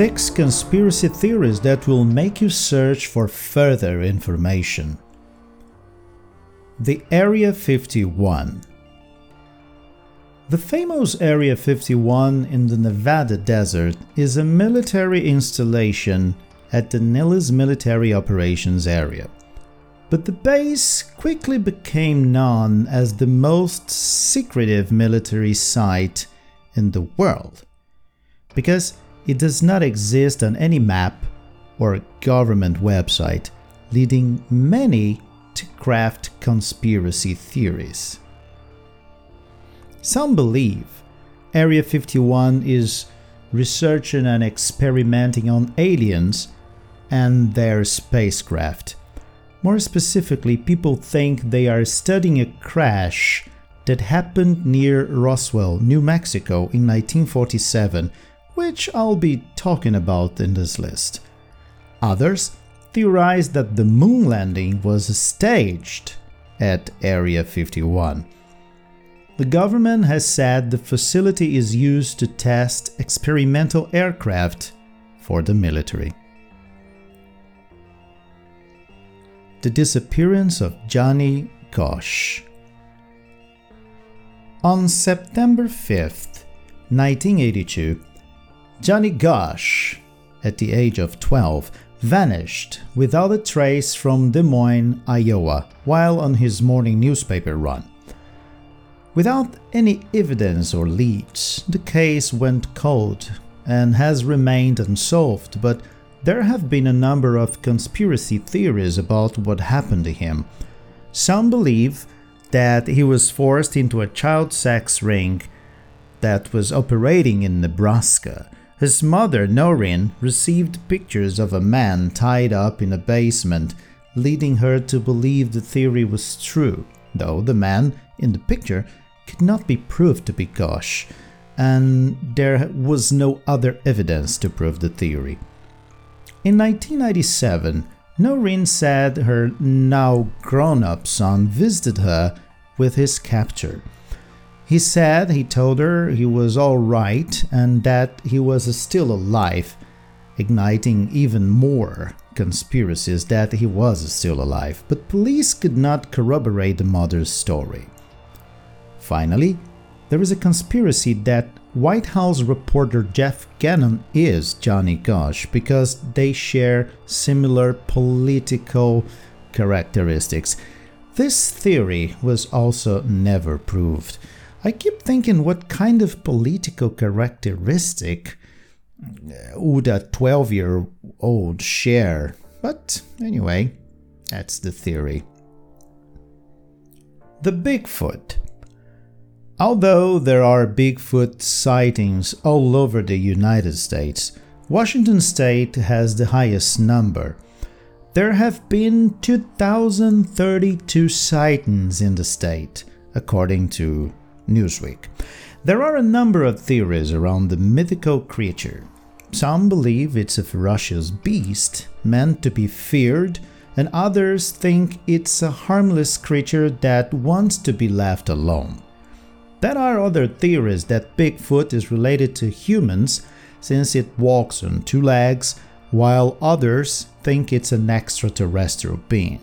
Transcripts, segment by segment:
six conspiracy theories that will make you search for further information. The Area 51 The famous Area 51 in the Nevada desert is a military installation at the Nellis Military Operations Area. But the base quickly became known as the most secretive military site in the world because it does not exist on any map or government website, leading many to craft conspiracy theories. Some believe Area 51 is researching and experimenting on aliens and their spacecraft. More specifically, people think they are studying a crash that happened near Roswell, New Mexico in 1947, which I'll be talking about in this list. Others theorize that the moon landing was staged at Area 51. The government has said the facility is used to test experimental aircraft for the military. The disappearance of Johnny Gosch. On September 5th, 1982, Johnny Gosch, at the age of 12, vanished without a trace from Des Moines, Iowa, while on his morning newspaper run. Without any evidence or leads, the case went cold and has remained unsolved, but there have been a number of conspiracy theories about what happened to him. Some believe that he was forced into a child sex ring that was operating in Nebraska his mother, Noreen, received pictures of a man tied up in a basement, leading her to believe the theory was true, though the man in the picture could not be proved to be Gosch, and there was no other evidence to prove the theory. In 1997, Noreen said her now grown up son visited her with his capture. He said he told her he was all right and that he was still alive, igniting even more conspiracies that he was still alive, but police could not corroborate the mother's story. Finally, there is a conspiracy that White House reporter Jeff Gannon is Johnny Gosch because they share similar political characteristics. This theory was also never proved. I keep thinking what kind of political characteristic uh, would a 12 year old share? But anyway, that's the theory. The Bigfoot. Although there are Bigfoot sightings all over the United States, Washington state has the highest number. There have been 2,032 sightings in the state, according to Newsweek. There are a number of theories around the mythical creature. Some believe it's a ferocious beast meant to be feared, and others think it's a harmless creature that wants to be left alone. There are other theories that Bigfoot is related to humans since it walks on two legs, while others think it's an extraterrestrial being.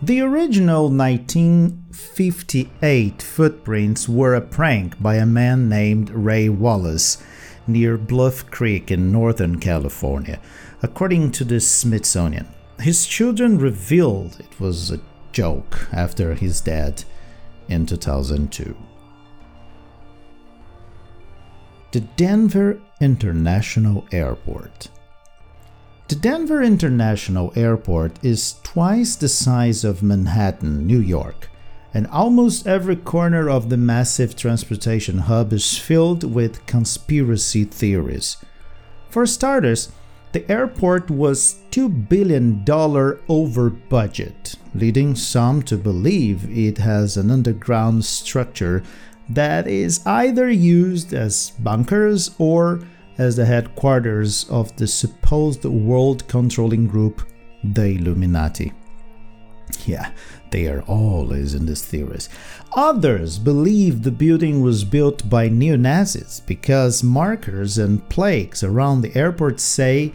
The original 1958 footprints were a prank by a man named Ray Wallace near Bluff Creek in Northern California, according to the Smithsonian. His children revealed it was a joke after his death in 2002. The Denver International Airport. The Denver International Airport is twice the size of Manhattan, New York, and almost every corner of the massive transportation hub is filled with conspiracy theories. For starters, the airport was $2 billion over budget, leading some to believe it has an underground structure that is either used as bunkers or as the headquarters of the supposed world controlling group, the Illuminati. Yeah, they are always in these theories. Others believe the building was built by neo Nazis because markers and plaques around the airport say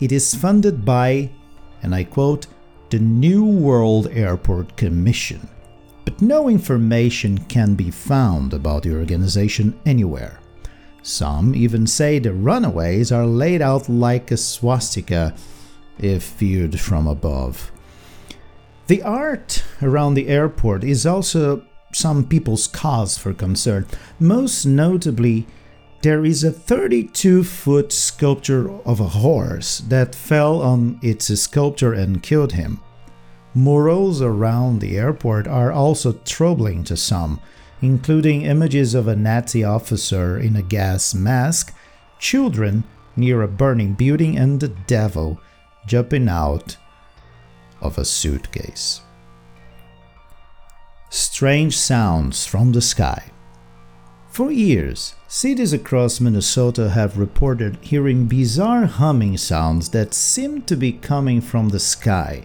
it is funded by, and I quote, the New World Airport Commission. But no information can be found about the organization anywhere. Some even say the runaways are laid out like a swastika if viewed from above. The art around the airport is also some people's cause for concern. Most notably, there is a 32 foot sculpture of a horse that fell on its sculptor and killed him. Murals around the airport are also troubling to some, including images of a Nazi officer in a gas mask, children near a burning building, and the devil jumping out of a suitcase. Strange sounds from the sky. For years, cities across Minnesota have reported hearing bizarre humming sounds that seem to be coming from the sky.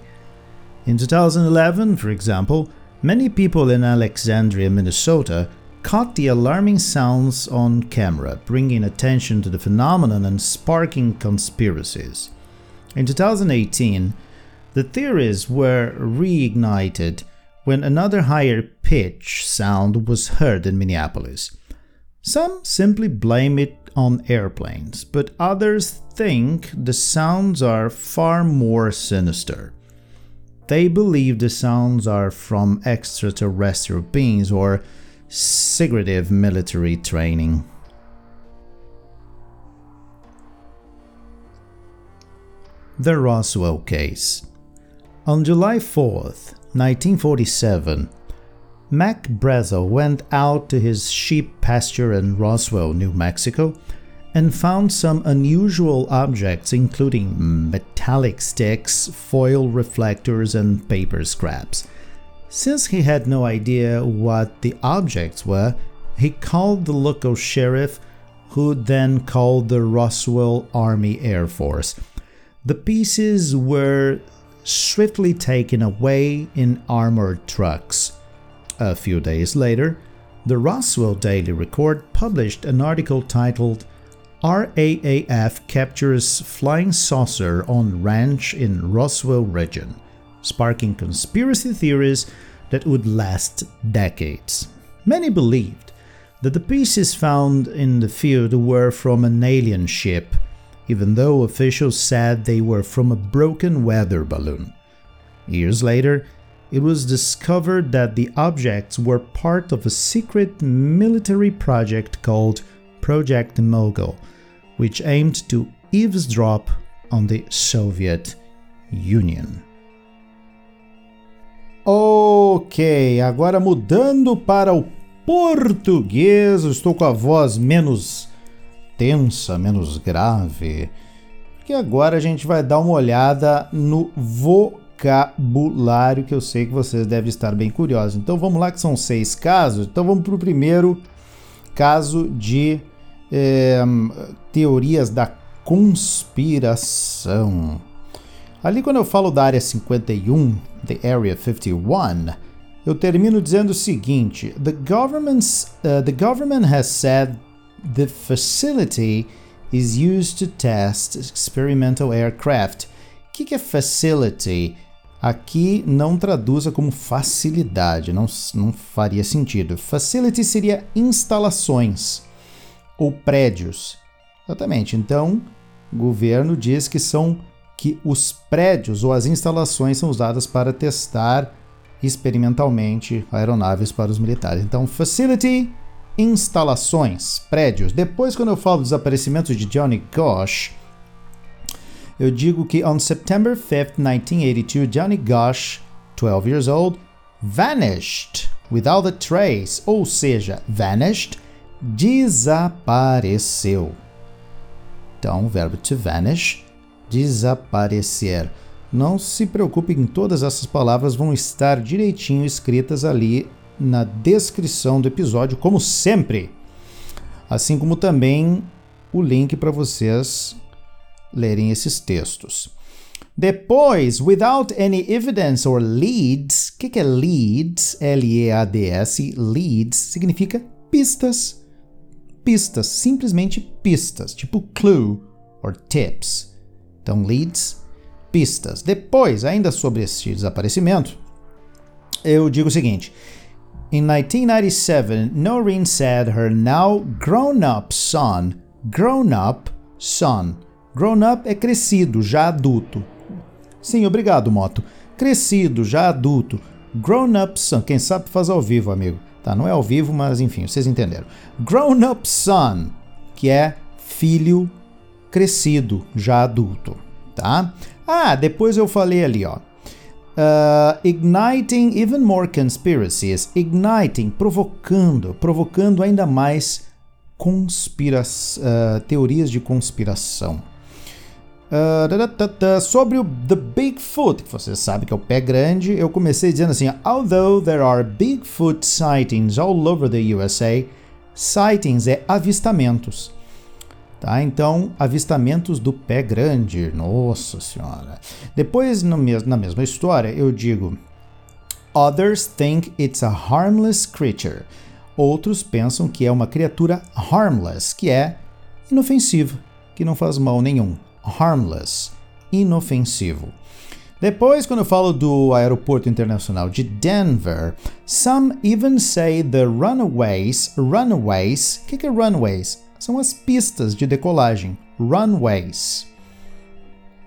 In 2011, for example, many people in Alexandria, Minnesota caught the alarming sounds on camera, bringing attention to the phenomenon and sparking conspiracies. In 2018, the theories were reignited when another higher pitch sound was heard in Minneapolis. Some simply blame it on airplanes, but others think the sounds are far more sinister. They believe the sounds are from extraterrestrial beings or secretive military training. The Roswell Case on July 4th, 1947, Mac Brazel went out to his sheep pasture in Roswell, New Mexico, and found some unusual objects, including hmm. metallic sticks, foil reflectors, and paper scraps. Since he had no idea what the objects were, he called the local sheriff, who then called the Roswell Army Air Force. The pieces were swiftly taken away in armored trucks. A few days later, the Roswell Daily Record published an article titled RAAF Captures Flying Saucer on Ranch in Roswell Region, sparking conspiracy theories that would last decades. Many believed that the pieces found in the field were from an alien ship even though officials said they were from a broken weather balloon. Years later, it was discovered that the objects were part of a secret military project called Project Mogul, which aimed to eavesdrop on the Soviet Union. Ok, agora mudando para o português, estou com a voz menos tensa, menos grave, que agora a gente vai dar uma olhada no vocabulário que eu sei que vocês devem estar bem curiosos. Então vamos lá, que são seis casos. Então vamos para o primeiro caso de é, teorias da conspiração. Ali, quando eu falo da área 51, the Area 51, eu termino dizendo o seguinte: the, government's, uh, the government has said The facility is used to test experimental aircraft. O que, que é facility? Aqui não traduza como facilidade, não, não faria sentido. Facility seria instalações ou prédios. Exatamente. Então, o governo diz que são que os prédios ou as instalações são usadas para testar experimentalmente aeronaves para os militares. Então, facility instalações, prédios. Depois, quando eu falo do desaparecimento de Johnny Gosh, eu digo que on September 5th, 1982, Johnny Gosh, 12 years old, vanished without a trace, ou seja, vanished, desapareceu. Então, o verbo to vanish, desaparecer. Não se preocupem, todas essas palavras vão estar direitinho escritas ali na descrição do episódio, como sempre. Assim como também o link para vocês lerem esses textos. Depois, without any evidence or leads. O que, que é leads? L-E-A-D-S. Leads significa pistas. Pistas, simplesmente pistas, tipo clue or tips. Então, leads, pistas. Depois, ainda sobre este desaparecimento, eu digo o seguinte. In 1997, Noreen said her now grown up son, grown up son. Grown up é crescido, já adulto. Sim, obrigado, Moto. Crescido, já adulto. Grown up son. Quem sabe faz ao vivo, amigo. Tá, não é ao vivo, mas enfim, vocês entenderam. Grown up son, que é filho crescido, já adulto, tá? Ah, depois eu falei ali, ó. Uh, igniting even more conspiracies. Igniting, provocando, provocando ainda mais conspira uh, teorias de conspiração. Uh, sobre o The Bigfoot, que você sabe que é o pé grande, eu comecei dizendo assim: Although there are Bigfoot sightings all over the USA, sightings é avistamentos. Tá? Então, avistamentos do pé grande, nossa senhora. Depois, mes na mesma história, eu digo: Others think it's a harmless creature. Outros pensam que é uma criatura harmless, que é inofensiva, que não faz mal nenhum. Harmless, inofensivo. Depois, quando eu falo do aeroporto internacional de Denver, some even say the runaways, runaways, o que, que é runways? são as pistas de decolagem, runways.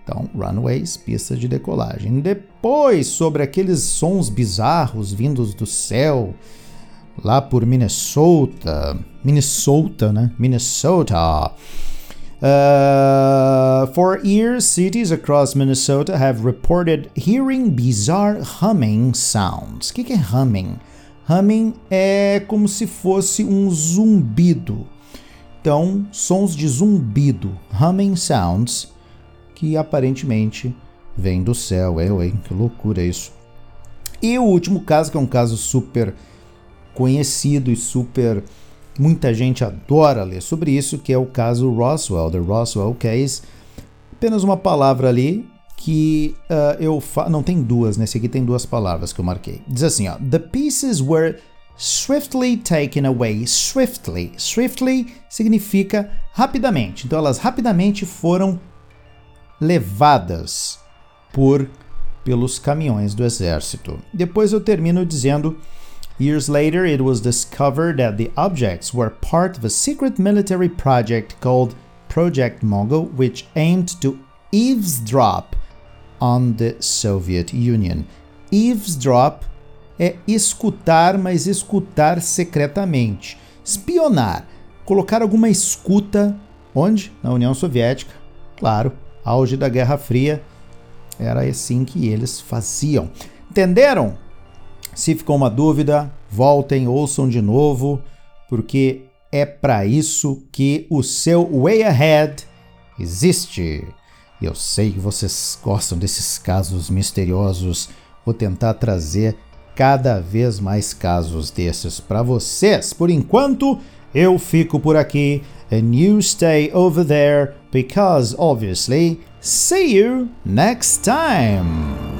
Então, runways, pistas de decolagem. Depois, sobre aqueles sons bizarros vindos do céu, lá por Minnesota, Minnesota, né? Minnesota. Uh, for years, cities across Minnesota have reported hearing bizarre humming sounds. O que, que é humming? Humming é como se fosse um zumbido. Então, sons de zumbido, humming sounds, que aparentemente vêm do céu. Eu, hein? Que loucura isso. E o último caso, que é um caso super conhecido e super. Muita gente adora ler sobre isso, que é o caso Roswell, the Roswell Case. Apenas uma palavra ali que uh, eu fa... não tem duas, nesse aqui tem duas palavras que eu marquei. Diz assim, ó: The pieces were swiftly taken away. Swiftly. Swiftly significa rapidamente. Então elas rapidamente foram levadas por pelos caminhões do exército. Depois eu termino dizendo Years later, it was discovered that the objects were part of a secret military project called Project Mogul, which aimed to eavesdrop on the Soviet Union. Eavesdrop é escutar, mas escutar secretamente. Espionar, colocar alguma escuta onde? Na União Soviética. Claro, auge da Guerra Fria. Era assim que eles faziam. Entenderam? Se ficou uma dúvida, voltem, ouçam de novo, porque é para isso que o seu Way Ahead existe. Eu sei que vocês gostam desses casos misteriosos. Vou tentar trazer cada vez mais casos desses para vocês. Por enquanto, eu fico por aqui and you stay over there because obviously, see you next time.